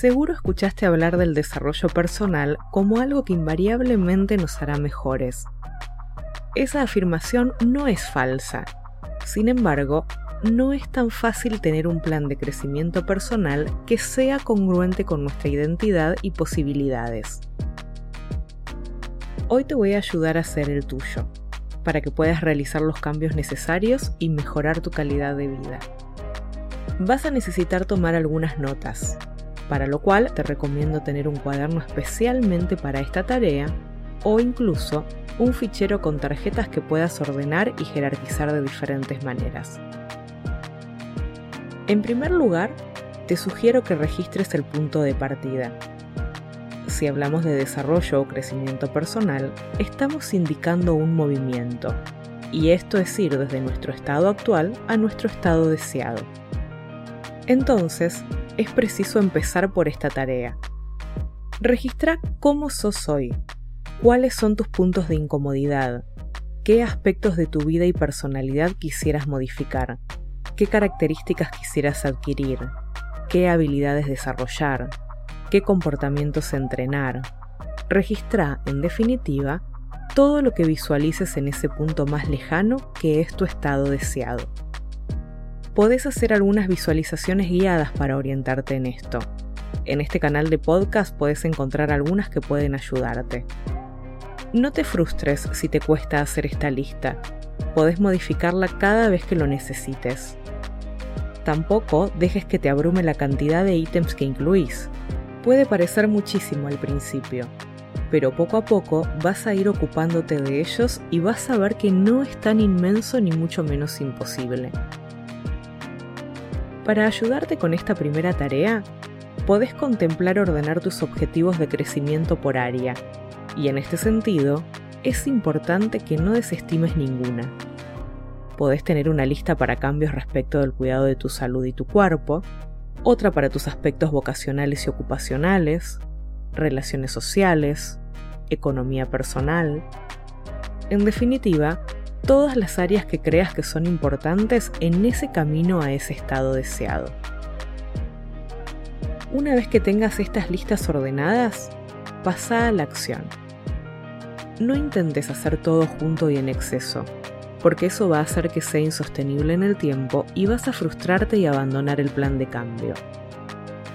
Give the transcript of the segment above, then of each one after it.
Seguro escuchaste hablar del desarrollo personal como algo que invariablemente nos hará mejores. Esa afirmación no es falsa. Sin embargo, no es tan fácil tener un plan de crecimiento personal que sea congruente con nuestra identidad y posibilidades. Hoy te voy a ayudar a hacer el tuyo, para que puedas realizar los cambios necesarios y mejorar tu calidad de vida. Vas a necesitar tomar algunas notas, para lo cual te recomiendo tener un cuaderno especialmente para esta tarea o incluso un fichero con tarjetas que puedas ordenar y jerarquizar de diferentes maneras. En primer lugar, te sugiero que registres el punto de partida. Si hablamos de desarrollo o crecimiento personal, estamos indicando un movimiento, y esto es ir desde nuestro estado actual a nuestro estado deseado. Entonces, es preciso empezar por esta tarea. Registra cómo sos hoy, cuáles son tus puntos de incomodidad, qué aspectos de tu vida y personalidad quisieras modificar, qué características quisieras adquirir, qué habilidades desarrollar, qué comportamientos entrenar. Registra, en definitiva, todo lo que visualices en ese punto más lejano que es tu estado deseado podés hacer algunas visualizaciones guiadas para orientarte en esto. En este canal de podcast puedes encontrar algunas que pueden ayudarte. No te frustres si te cuesta hacer esta lista. Podés modificarla cada vez que lo necesites. Tampoco dejes que te abrume la cantidad de ítems que incluís. Puede parecer muchísimo al principio, pero poco a poco vas a ir ocupándote de ellos y vas a ver que no es tan inmenso ni mucho menos imposible. Para ayudarte con esta primera tarea, podés contemplar ordenar tus objetivos de crecimiento por área, y en este sentido, es importante que no desestimes ninguna. Podés tener una lista para cambios respecto del cuidado de tu salud y tu cuerpo, otra para tus aspectos vocacionales y ocupacionales, relaciones sociales, economía personal. En definitiva, todas las áreas que creas que son importantes en ese camino a ese estado deseado. Una vez que tengas estas listas ordenadas, pasa a la acción. No intentes hacer todo junto y en exceso, porque eso va a hacer que sea insostenible en el tiempo y vas a frustrarte y abandonar el plan de cambio.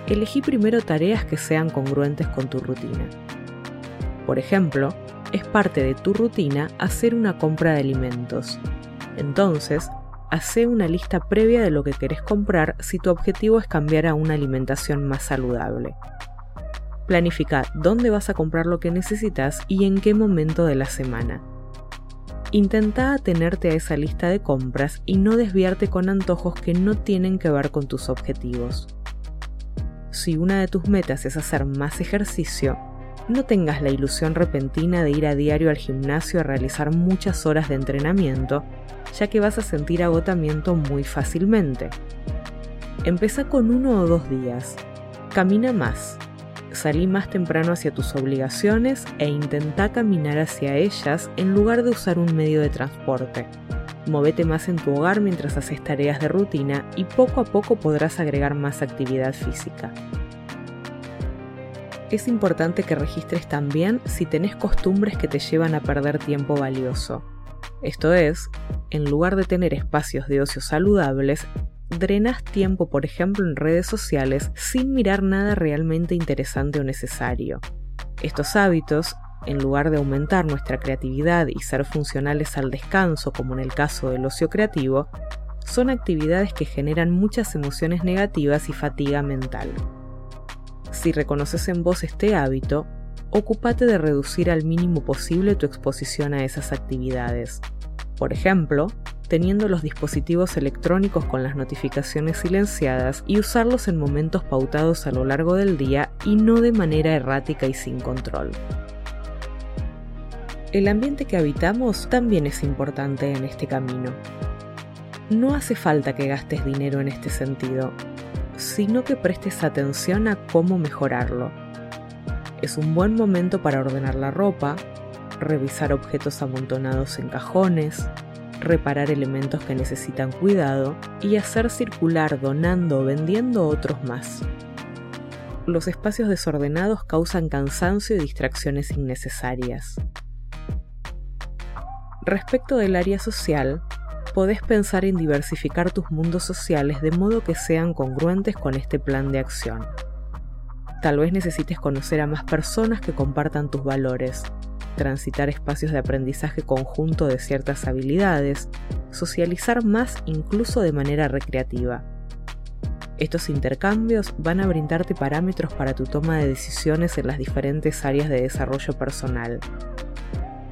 Elegí primero tareas que sean congruentes con tu rutina. Por ejemplo, es parte de tu rutina hacer una compra de alimentos. Entonces, hace una lista previa de lo que querés comprar si tu objetivo es cambiar a una alimentación más saludable. Planifica dónde vas a comprar lo que necesitas y en qué momento de la semana. Intenta atenerte a esa lista de compras y no desviarte con antojos que no tienen que ver con tus objetivos. Si una de tus metas es hacer más ejercicio, no tengas la ilusión repentina de ir a diario al gimnasio a realizar muchas horas de entrenamiento, ya que vas a sentir agotamiento muy fácilmente. Empieza con uno o dos días. Camina más. Salí más temprano hacia tus obligaciones e intenta caminar hacia ellas en lugar de usar un medio de transporte. Movete más en tu hogar mientras haces tareas de rutina y poco a poco podrás agregar más actividad física es importante que registres también si tenés costumbres que te llevan a perder tiempo valioso. Esto es, en lugar de tener espacios de ocio saludables, drenas tiempo, por ejemplo, en redes sociales sin mirar nada realmente interesante o necesario. Estos hábitos, en lugar de aumentar nuestra creatividad y ser funcionales al descanso, como en el caso del ocio creativo, son actividades que generan muchas emociones negativas y fatiga mental. Si reconoces en vos este hábito, ocúpate de reducir al mínimo posible tu exposición a esas actividades. Por ejemplo, teniendo los dispositivos electrónicos con las notificaciones silenciadas y usarlos en momentos pautados a lo largo del día y no de manera errática y sin control. El ambiente que habitamos también es importante en este camino. No hace falta que gastes dinero en este sentido, sino que prestes atención a cómo mejorarlo. Es un buen momento para ordenar la ropa, revisar objetos amontonados en cajones, reparar elementos que necesitan cuidado y hacer circular donando o vendiendo otros más. los espacios desordenados causan cansancio y distracciones innecesarias. Respecto del área social, podés pensar en diversificar tus mundos sociales de modo que sean congruentes con este plan de acción. Tal vez necesites conocer a más personas que compartan tus valores, transitar espacios de aprendizaje conjunto de ciertas habilidades, socializar más incluso de manera recreativa. Estos intercambios van a brindarte parámetros para tu toma de decisiones en las diferentes áreas de desarrollo personal.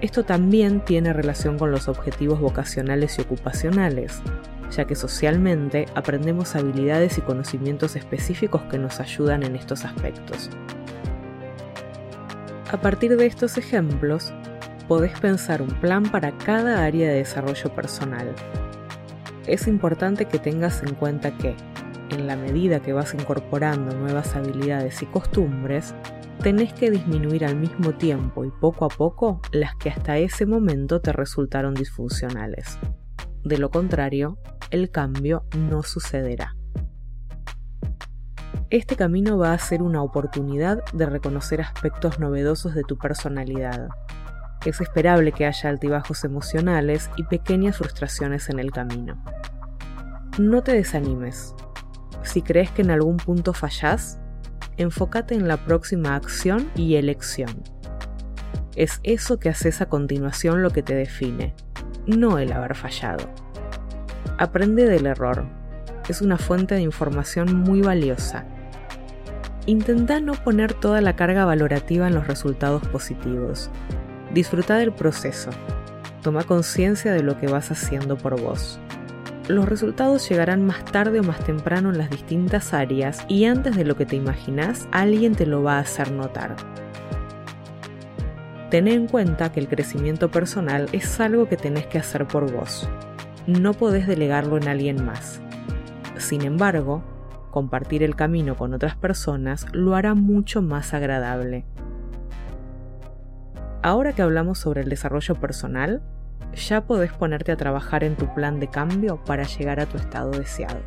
Esto también tiene relación con los objetivos vocacionales y ocupacionales, ya que socialmente aprendemos habilidades y conocimientos específicos que nos ayudan en estos aspectos. A partir de estos ejemplos, podés pensar un plan para cada área de desarrollo personal. Es importante que tengas en cuenta que, en la medida que vas incorporando nuevas habilidades y costumbres, tenés que disminuir al mismo tiempo y poco a poco las que hasta ese momento te resultaron disfuncionales. De lo contrario, el cambio no sucederá. Este camino va a ser una oportunidad de reconocer aspectos novedosos de tu personalidad. Es esperable que haya altibajos emocionales y pequeñas frustraciones en el camino. No te desanimes. Si crees que en algún punto fallás, enfócate en la próxima acción y elección. Es eso que haces a continuación lo que te define, no el haber fallado. Aprende del error. Es una fuente de información muy valiosa. Intenta no poner toda la carga valorativa en los resultados positivos. Disfruta del proceso. Toma conciencia de lo que vas haciendo por vos. Los resultados llegarán más tarde o más temprano en las distintas áreas y antes de lo que te imaginas, alguien te lo va a hacer notar. Ten en cuenta que el crecimiento personal es algo que tenés que hacer por vos no podés delegarlo en alguien más. Sin embargo, compartir el camino con otras personas lo hará mucho más agradable. Ahora que hablamos sobre el desarrollo personal, ya podés ponerte a trabajar en tu plan de cambio para llegar a tu estado deseado.